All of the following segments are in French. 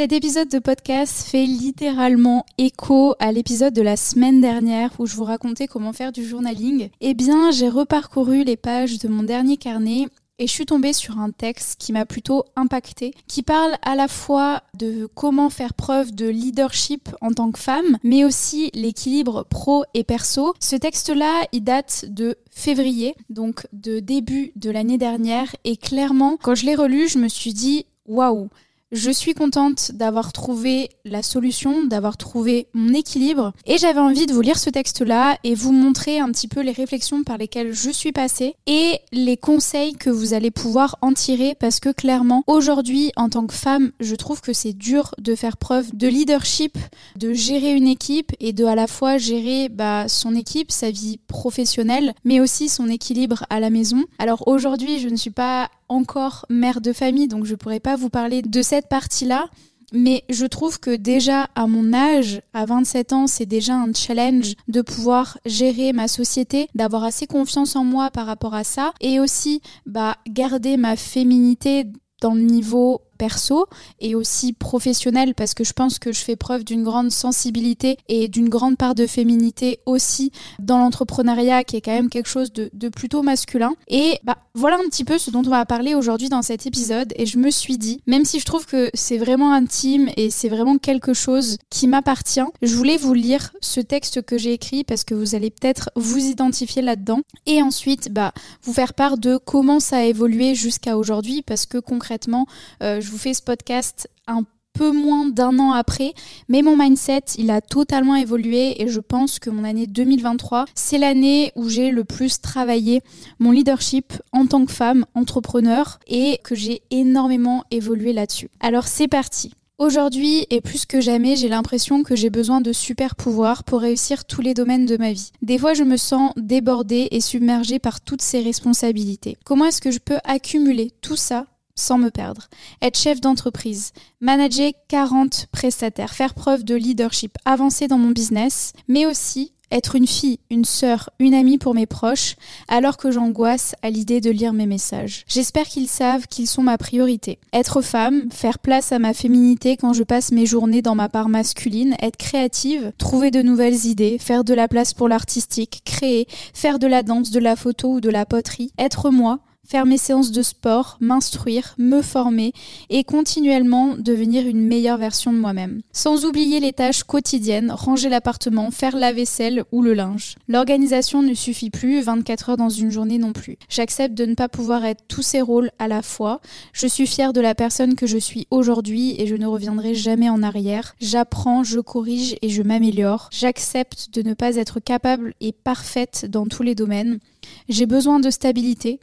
Cet épisode de podcast fait littéralement écho à l'épisode de la semaine dernière où je vous racontais comment faire du journaling. Eh bien, j'ai reparcouru les pages de mon dernier carnet et je suis tombée sur un texte qui m'a plutôt impacté, qui parle à la fois de comment faire preuve de leadership en tant que femme, mais aussi l'équilibre pro et perso. Ce texte-là, il date de février, donc de début de l'année dernière, et clairement, quand je l'ai relu, je me suis dit, waouh je suis contente d'avoir trouvé la solution, d'avoir trouvé mon équilibre et j'avais envie de vous lire ce texte-là et vous montrer un petit peu les réflexions par lesquelles je suis passée et les conseils que vous allez pouvoir en tirer parce que clairement aujourd'hui en tant que femme, je trouve que c'est dur de faire preuve de leadership, de gérer une équipe et de à la fois gérer bah, son équipe, sa vie professionnelle, mais aussi son équilibre à la maison. Alors aujourd'hui, je ne suis pas encore mère de famille, donc je pourrais pas vous parler de cette partie-là. Mais je trouve que déjà à mon âge, à 27 ans, c'est déjà un challenge de pouvoir gérer ma société, d'avoir assez confiance en moi par rapport à ça, et aussi bah, garder ma féminité dans le niveau perso et aussi professionnel parce que je pense que je fais preuve d'une grande sensibilité et d'une grande part de féminité aussi dans l'entrepreneuriat qui est quand même quelque chose de, plutôt masculin. Et bah voilà un petit peu ce dont on va parler aujourd'hui dans cet épisode et je me suis dit, même si je trouve que c'est vraiment intime et c'est vraiment quelque chose qui m'appartient, je voulais vous lire ce texte que j'ai écrit parce que vous allez peut-être vous identifier là-dedans et ensuite bah vous faire part de comment ça a évolué jusqu'à aujourd'hui parce que concrètement euh, je je vous fais ce podcast un peu moins d'un an après, mais mon mindset, il a totalement évolué et je pense que mon année 2023, c'est l'année où j'ai le plus travaillé mon leadership en tant que femme entrepreneur et que j'ai énormément évolué là-dessus. Alors c'est parti. Aujourd'hui, et plus que jamais, j'ai l'impression que j'ai besoin de super pouvoirs pour réussir tous les domaines de ma vie. Des fois, je me sens débordée et submergée par toutes ces responsabilités. Comment est-ce que je peux accumuler tout ça sans me perdre. Être chef d'entreprise, manager 40 prestataires, faire preuve de leadership, avancer dans mon business, mais aussi être une fille, une sœur, une amie pour mes proches, alors que j'angoisse à l'idée de lire mes messages. J'espère qu'ils savent qu'ils sont ma priorité. Être femme, faire place à ma féminité quand je passe mes journées dans ma part masculine, être créative, trouver de nouvelles idées, faire de la place pour l'artistique, créer, faire de la danse, de la photo ou de la poterie, être moi, faire mes séances de sport, m'instruire, me former et continuellement devenir une meilleure version de moi-même. Sans oublier les tâches quotidiennes, ranger l'appartement, faire la vaisselle ou le linge. L'organisation ne suffit plus 24 heures dans une journée non plus. J'accepte de ne pas pouvoir être tous ces rôles à la fois. Je suis fière de la personne que je suis aujourd'hui et je ne reviendrai jamais en arrière. J'apprends, je corrige et je m'améliore. J'accepte de ne pas être capable et parfaite dans tous les domaines. J'ai besoin de stabilité,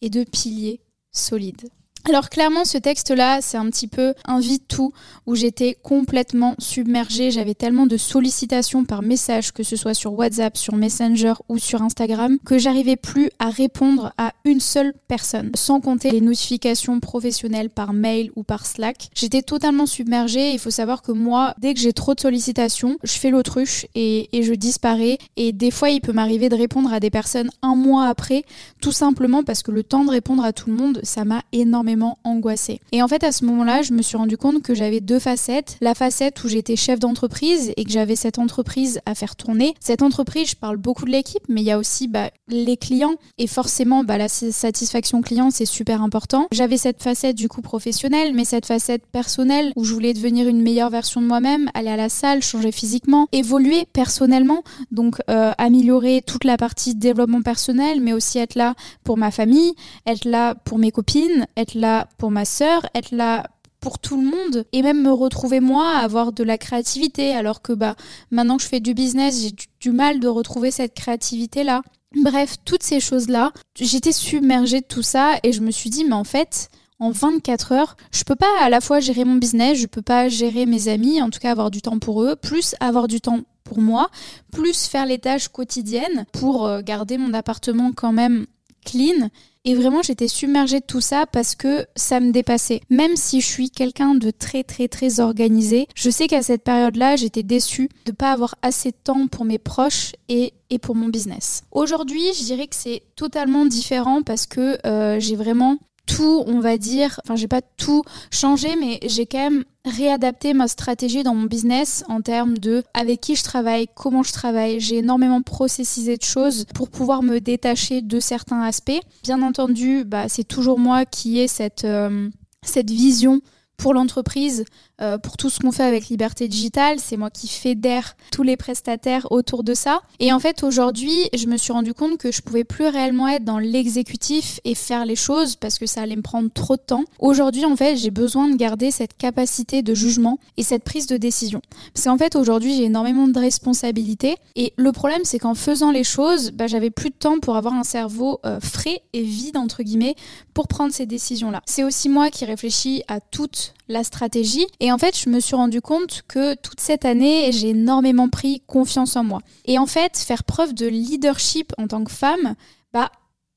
et de piliers solides. Alors clairement, ce texte-là, c'est un petit peu un vide-tout où j'étais complètement submergée. J'avais tellement de sollicitations par message, que ce soit sur WhatsApp, sur Messenger ou sur Instagram, que j'arrivais plus à répondre à une seule personne, sans compter les notifications professionnelles par mail ou par Slack. J'étais totalement submergée. Il faut savoir que moi, dès que j'ai trop de sollicitations, je fais l'autruche et, et je disparais. Et des fois, il peut m'arriver de répondre à des personnes un mois après, tout simplement parce que le temps de répondre à tout le monde, ça m'a énormément angoissée. Et en fait, à ce moment-là, je me suis rendu compte que j'avais deux facettes. La facette où j'étais chef d'entreprise et que j'avais cette entreprise à faire tourner. Cette entreprise, je parle beaucoup de l'équipe, mais il y a aussi bah, les clients. Et forcément, bah, la satisfaction client, c'est super important. J'avais cette facette du coup professionnelle, mais cette facette personnelle où je voulais devenir une meilleure version de moi-même, aller à la salle, changer physiquement, évoluer personnellement, donc euh, améliorer toute la partie développement personnel, mais aussi être là pour ma famille, être là pour mes copines, être là pour ma sœur, être là pour tout le monde et même me retrouver moi, avoir de la créativité alors que bah maintenant que je fais du business, j'ai du, mal de retrouver cette créativité là. Bref, toutes ces choses-là, j'étais submergée de tout ça et je me suis dit mais en fait, en 24 heures, je peux pas à la fois gérer mon business, je peux pas gérer mes amis, en tout cas avoir du temps pour eux, plus avoir du temps pour moi, plus faire les tâches quotidiennes pour euh, garder mon appartement quand même clean et vraiment, j'étais submergée de tout ça parce que ça me dépassait. Même si je suis quelqu'un de très très très organisé, je sais qu'à cette période-là, j'étais déçue de ne pas avoir assez de temps pour mes proches et pour mon business. Aujourd'hui, je dirais que c'est totalement différent parce que euh, j'ai vraiment tout, on va dire, enfin j'ai pas tout changé, mais j'ai quand même réadapté ma stratégie dans mon business en termes de avec qui je travaille, comment je travaille. J'ai énormément processisé de choses pour pouvoir me détacher de certains aspects. Bien entendu, bah, c'est toujours moi qui ai cette, euh, cette vision pour l'entreprise, euh, pour tout ce qu'on fait avec Liberté Digitale. C'est moi qui fédère tous les prestataires autour de ça. Et en fait, aujourd'hui, je me suis rendu compte que je pouvais plus réellement être dans l'exécutif et faire les choses parce que ça allait me prendre trop de temps. Aujourd'hui, en fait, j'ai besoin de garder cette capacité de jugement et cette prise de décision. Parce qu'en fait, aujourd'hui, j'ai énormément de responsabilités. Et le problème, c'est qu'en faisant les choses, bah, j'avais plus de temps pour avoir un cerveau euh, frais et vide, entre guillemets, pour prendre ces décisions-là. C'est aussi moi qui réfléchis à toute la stratégie. Et en fait, je me suis rendu compte que toute cette année, j'ai énormément pris confiance en moi. Et en fait, faire preuve de leadership en tant que femme, bah,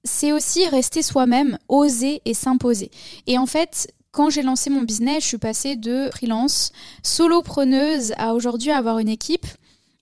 c'est aussi rester soi-même, oser et s'imposer. Et en fait, quand j'ai lancé mon business, je suis passée de freelance, solopreneuse à aujourd'hui avoir une équipe.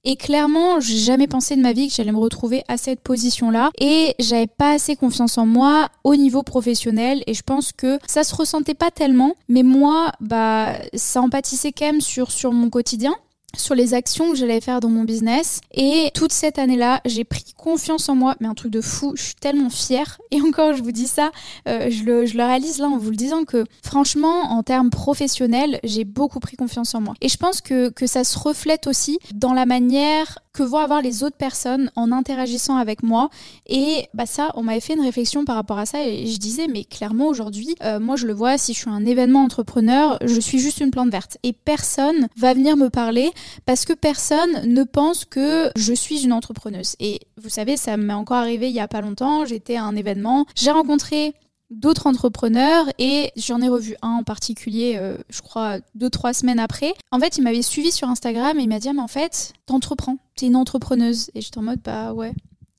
Et clairement, j'ai jamais pensé de ma vie que j'allais me retrouver à cette position-là. Et j'avais pas assez confiance en moi au niveau professionnel. Et je pense que ça se ressentait pas tellement. Mais moi, bah, ça empâtissait quand même sur, sur mon quotidien sur les actions que j'allais faire dans mon business. Et toute cette année-là, j'ai pris confiance en moi, mais un truc de fou, je suis tellement fière. Et encore, je vous dis ça, euh, je, le, je, le, réalise là en vous le disant que franchement, en termes professionnels, j'ai beaucoup pris confiance en moi. Et je pense que, que ça se reflète aussi dans la manière que vont avoir les autres personnes en interagissant avec moi. Et bah ça, on m'avait fait une réflexion par rapport à ça et je disais, mais clairement aujourd'hui, euh, moi je le vois, si je suis un événement entrepreneur, je suis juste une plante verte et personne va venir me parler parce que personne ne pense que je suis une entrepreneuse. Et vous savez, ça m'est encore arrivé il y a pas longtemps, j'étais à un événement, j'ai rencontré d'autres entrepreneurs et j'en ai revu un en particulier, euh, je crois, deux, trois semaines après. En fait, il m'avait suivi sur Instagram et il m'a dit, mais en fait, t'entreprends, t'es une entrepreneuse. Et j'étais en mode, bah ouais,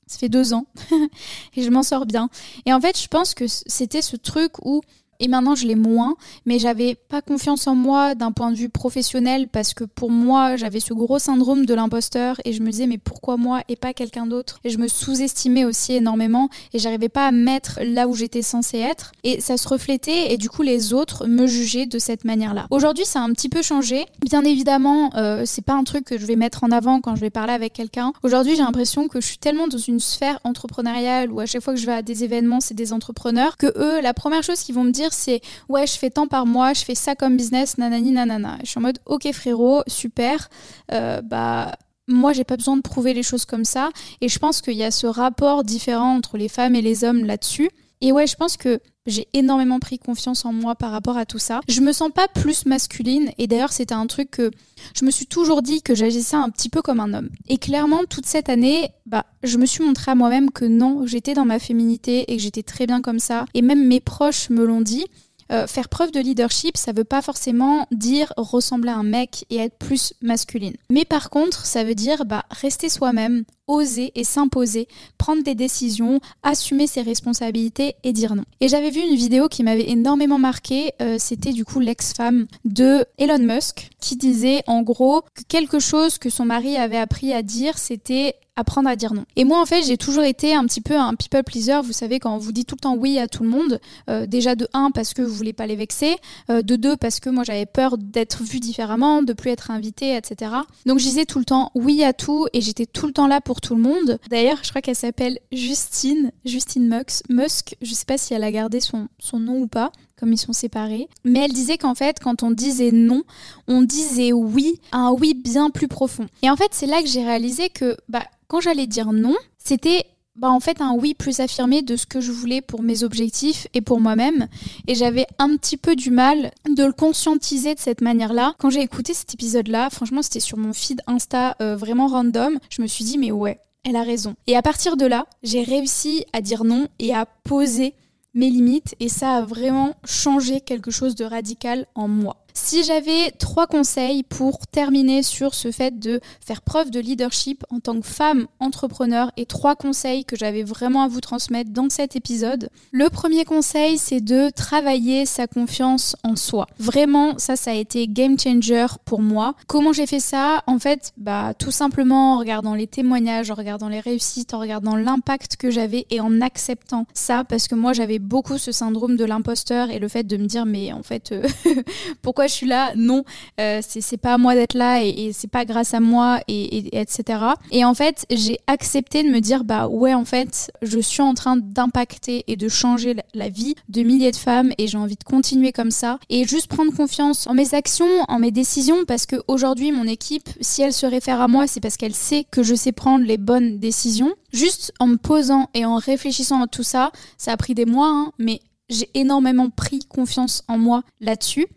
ça fait deux ans et je m'en sors bien. Et en fait, je pense que c'était ce truc où et maintenant je l'ai moins, mais j'avais pas confiance en moi d'un point de vue professionnel parce que pour moi j'avais ce gros syndrome de l'imposteur et je me disais mais pourquoi moi et pas quelqu'un d'autre? Et je me sous-estimais aussi énormément et j'arrivais pas à mettre là où j'étais censée être et ça se reflétait et du coup les autres me jugeaient de cette manière-là. Aujourd'hui ça a un petit peu changé, bien évidemment euh, c'est pas un truc que je vais mettre en avant quand je vais parler avec quelqu'un. Aujourd'hui j'ai l'impression que je suis tellement dans une sphère entrepreneuriale où à chaque fois que je vais à des événements c'est des entrepreneurs que eux la première chose qu'ils vont me dire c'est ouais, je fais tant par mois, je fais ça comme business, nanani, nanana. Je suis en mode ok frérot, super, euh, bah moi j'ai pas besoin de prouver les choses comme ça. Et je pense qu'il y a ce rapport différent entre les femmes et les hommes là-dessus. Et ouais, je pense que j'ai énormément pris confiance en moi par rapport à tout ça. Je me sens pas plus masculine et d'ailleurs c'était un truc que je me suis toujours dit que j'agissais un petit peu comme un homme. Et clairement toute cette année, bah je me suis montré à moi-même que non, j'étais dans ma féminité et que j'étais très bien comme ça et même mes proches me l'ont dit. Euh, faire preuve de leadership, ça veut pas forcément dire ressembler à un mec et être plus masculine. Mais par contre, ça veut dire bah, rester soi-même, oser et s'imposer, prendre des décisions, assumer ses responsabilités et dire non. Et j'avais vu une vidéo qui m'avait énormément marqué, euh, c'était du coup l'ex-femme de Elon Musk qui disait en gros que quelque chose que son mari avait appris à dire, c'était apprendre à dire non. Et moi, en fait, j'ai toujours été un petit peu un people pleaser. Vous savez, quand on vous dit tout le temps oui à tout le monde, euh, déjà de un parce que vous voulez pas les vexer, euh, de deux parce que moi j'avais peur d'être vue différemment, de plus être invitée, etc. Donc je disais tout le temps oui à tout et j'étais tout le temps là pour tout le monde. D'ailleurs, je crois qu'elle s'appelle Justine, Justine Musk. Musk, je sais pas si elle a gardé son, son nom ou pas comme ils sont séparés. Mais elle disait qu'en fait, quand on disait non, on disait oui, un oui bien plus profond. Et en fait, c'est là que j'ai réalisé que bah, quand j'allais dire non, c'était bah en fait un oui plus affirmé de ce que je voulais pour mes objectifs et pour moi-même et j'avais un petit peu du mal de le conscientiser de cette manière-là. Quand j'ai écouté cet épisode-là, franchement c'était sur mon feed Insta euh, vraiment random, je me suis dit mais ouais, elle a raison. Et à partir de là, j'ai réussi à dire non et à poser mes limites et ça a vraiment changé quelque chose de radical en moi. Si j'avais trois conseils pour terminer sur ce fait de faire preuve de leadership en tant que femme entrepreneur et trois conseils que j'avais vraiment à vous transmettre dans cet épisode, le premier conseil c'est de travailler sa confiance en soi. Vraiment, ça ça a été game changer pour moi. Comment j'ai fait ça? En fait, bah tout simplement en regardant les témoignages, en regardant les réussites, en regardant l'impact que j'avais et en acceptant ça parce que moi j'avais beaucoup ce syndrome de l'imposteur et le fait de me dire mais en fait euh, pourquoi je suis là Non, euh, c'est pas à moi d'être là et, c'est pas grâce à moi et, etc. Et en fait j'ai accepté de me dire bah ouais en fait je suis en train d'impacter et de changer la vie de milliers de femmes et j'ai envie de continuer comme ça et juste prendre confiance en mes actions, en mes décisions parce que aujourd'hui mon équipe si elle se réfère à moi c'est parce qu'elle sait que je sais prendre les bonnes décisions. Juste en me posant et en réfléchissant à tout ça, ça a pris des mois, hein, mais j'ai énormément pris confiance en moi là-dessus.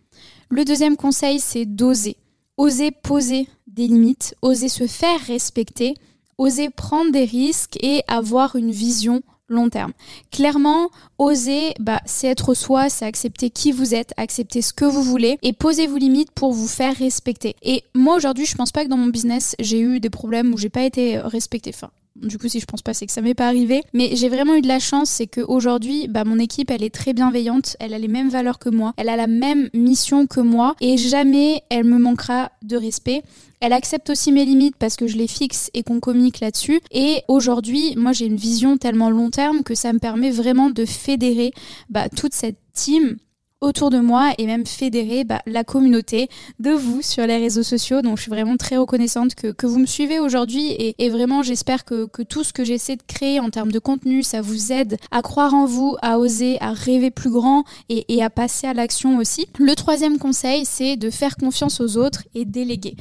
Le deuxième conseil, c'est d'oser. Oser poser des limites, oser se faire respecter, oser prendre des risques et avoir une vision long terme. Clairement, oser, bah, c'est être soi, c'est accepter qui vous êtes, accepter ce que vous voulez et poser vos limites pour vous faire respecter. Et moi aujourd'hui, je pense pas que dans mon business, j'ai eu des problèmes où j'ai pas été respectée. Du coup, si je pense pas, c'est que ça m'est pas arrivé. Mais j'ai vraiment eu de la chance, c'est qu'aujourd'hui, bah, mon équipe, elle est très bienveillante, elle a les mêmes valeurs que moi, elle a la même mission que moi, et jamais elle me manquera de respect. Elle accepte aussi mes limites parce que je les fixe et qu'on communique là-dessus. Et aujourd'hui, moi, j'ai une vision tellement long terme que ça me permet vraiment de fédérer bah, toute cette team autour de moi et même fédérer bah, la communauté de vous sur les réseaux sociaux. Donc je suis vraiment très reconnaissante que, que vous me suivez aujourd'hui et, et, vraiment j'espère que, que, tout ce que j'essaie de créer en termes de contenu, ça vous aide à croire en vous, à oser, à rêver plus grand et, et à passer à l'action aussi. Le troisième conseil, c'est de faire confiance aux autres et déléguer.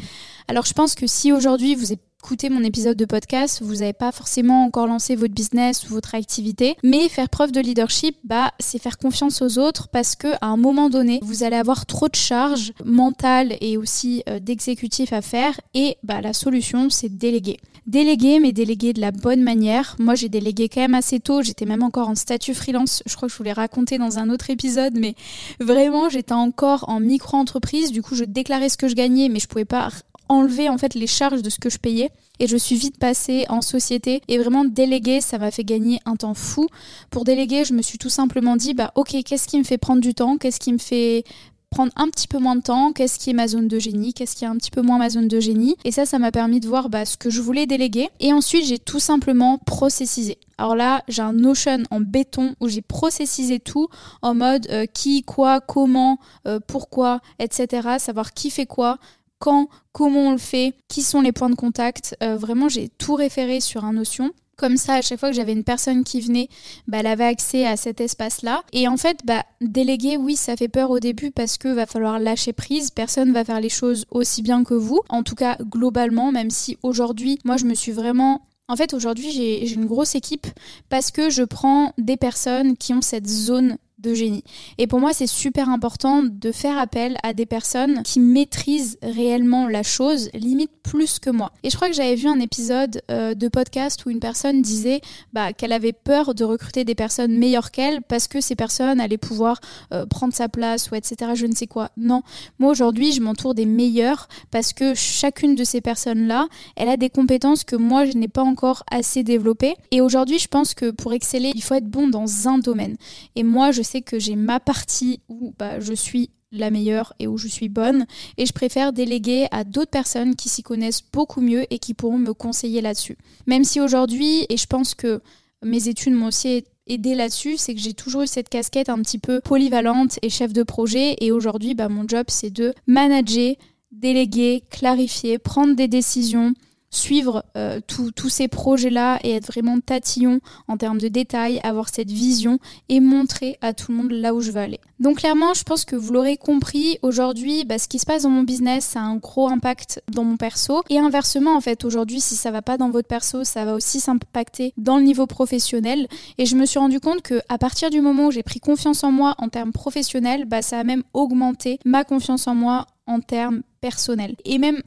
Alors je pense que si aujourd'hui vous êtes écouter mon épisode de podcast, vous n'avez pas forcément encore lancé votre business ou votre activité, mais faire preuve de leadership, bah, c'est faire confiance aux autres parce que à un moment donné, vous allez avoir trop de charges mentales et aussi euh, d'exécutifs à faire et bah, la solution, c'est déléguer. Déléguer, mais déléguer de la bonne manière. Moi, j'ai délégué quand même assez tôt. J'étais même encore en statut freelance. Je crois que je vous l'ai raconté dans un autre épisode, mais vraiment, j'étais encore en micro-entreprise. Du coup, je déclarais ce que je gagnais, mais je pouvais pas enlever en fait les charges de ce que je payais et je suis vite passée en société et vraiment déléguer ça m'a fait gagner un temps fou pour déléguer je me suis tout simplement dit bah ok qu'est-ce qui me fait prendre du temps? Qu'est-ce qui me fait prendre un petit peu moins de temps, qu'est-ce qui est ma zone de génie, qu'est-ce qui est un petit peu moins ma zone de génie? Et ça, ça m'a permis de voir bah, ce que je voulais déléguer. Et ensuite, j'ai tout simplement processisé. Alors là, j'ai un Notion en béton où j'ai processisé tout en mode euh, qui, quoi, comment, euh, pourquoi, etc. Savoir qui fait quoi, quand, comment on le fait, qui sont les points de contact. Euh, vraiment, j'ai tout référé sur un Notion. Comme ça, à chaque fois que j'avais une personne qui venait, bah, elle avait accès à cet espace-là. Et en fait, bah, déléguer, oui, ça fait peur au début parce que va falloir lâcher prise. Personne va faire les choses aussi bien que vous. En tout cas, globalement, même si aujourd'hui, moi, je me suis vraiment en fait, aujourd'hui, j'ai une grosse équipe parce que je prends des personnes qui ont cette zone génie. Et pour moi, c'est super important de faire appel à des personnes qui maîtrisent réellement la chose, limite plus que moi. Et je crois que j'avais vu un épisode euh, de podcast où une personne disait bah, qu'elle avait peur de recruter des personnes meilleures qu'elle parce que ces personnes allaient pouvoir euh, prendre sa place ou etc. Je ne sais quoi. Non, moi aujourd'hui, je m'entoure des meilleurs parce que chacune de ces personnes-là, elle a des compétences que moi, je n'ai pas encore assez développées. Et aujourd'hui, je pense que pour exceller, il faut être bon dans un domaine. Et moi, je sais que j'ai ma partie où bah, je suis la meilleure et où je suis bonne et je préfère déléguer à d'autres personnes qui s'y connaissent beaucoup mieux et qui pourront me conseiller là-dessus. Même si aujourd'hui, et je pense que mes études m'ont aussi aidé là-dessus, c'est que j'ai toujours eu cette casquette un petit peu polyvalente et chef de projet et aujourd'hui, bah, mon job c'est de manager, déléguer, clarifier, prendre des décisions, suivre euh, tous ces projets-là et être vraiment tatillon en termes de détails, avoir cette vision et montrer à tout le monde là où je veux aller. Donc clairement, je pense que vous l'aurez compris, aujourd'hui, bah, ce qui se passe dans mon business, ça a un gros impact dans mon perso. Et inversement, en fait, aujourd'hui, si ça va pas dans votre perso, ça va aussi s'impacter dans le niveau professionnel. Et je me suis rendu compte que à partir du moment où j'ai pris confiance en moi en termes professionnels, bah, ça a même augmenté ma confiance en moi en termes personnels. Et même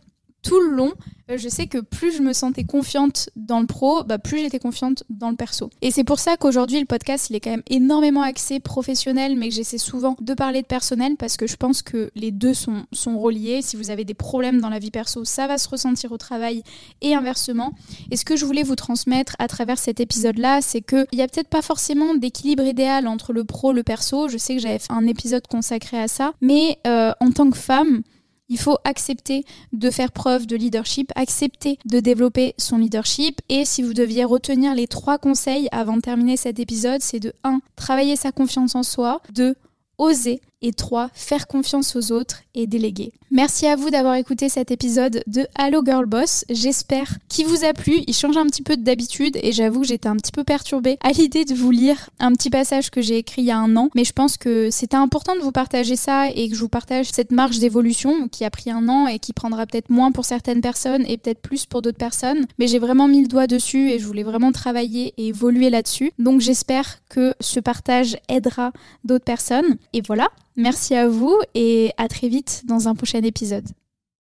tout le long, euh, je sais que plus je me sentais confiante dans le pro, bah, plus j'étais confiante dans le perso. Et c'est pour ça qu'aujourd'hui, le podcast, il est quand même énormément axé professionnel, mais que j'essaie souvent de parler de personnel parce que je pense que les deux sont, reliés. Si vous avez des problèmes dans la vie perso, ça va se ressentir au travail et inversement. Et ce que je voulais vous transmettre à travers cet épisode-là, c'est qu'il n'y a peut-être pas forcément d'équilibre idéal entre le pro, le perso. Je sais que j'avais fait un épisode consacré à ça, mais euh, en tant que femme, il faut accepter de faire preuve de leadership, accepter de développer son leadership. Et si vous deviez retenir les trois conseils avant de terminer cet épisode, c'est de 1. Travailler sa confiance en soi. 2 oser et 3. Faire confiance aux autres et déléguer. Merci à vous d'avoir écouté cet épisode de Hello Girl Boss. J'espère qu'il vous a plu. Il change un petit peu d'habitude et j'avoue que j'étais un petit peu perturbée à l'idée de vous lire un petit passage que j'ai écrit il y a un an. Mais je pense que c'était important de vous partager ça et que je vous partage cette marche d'évolution qui a pris un an et qui prendra peut-être moins pour certaines personnes et peut-être plus pour d'autres personnes. Mais j'ai vraiment mis le doigt dessus et je voulais vraiment travailler et évoluer là-dessus. Donc j'espère que ce partage aidera d'autres personnes. Et voilà, merci à vous et à très vite dans un prochain épisode.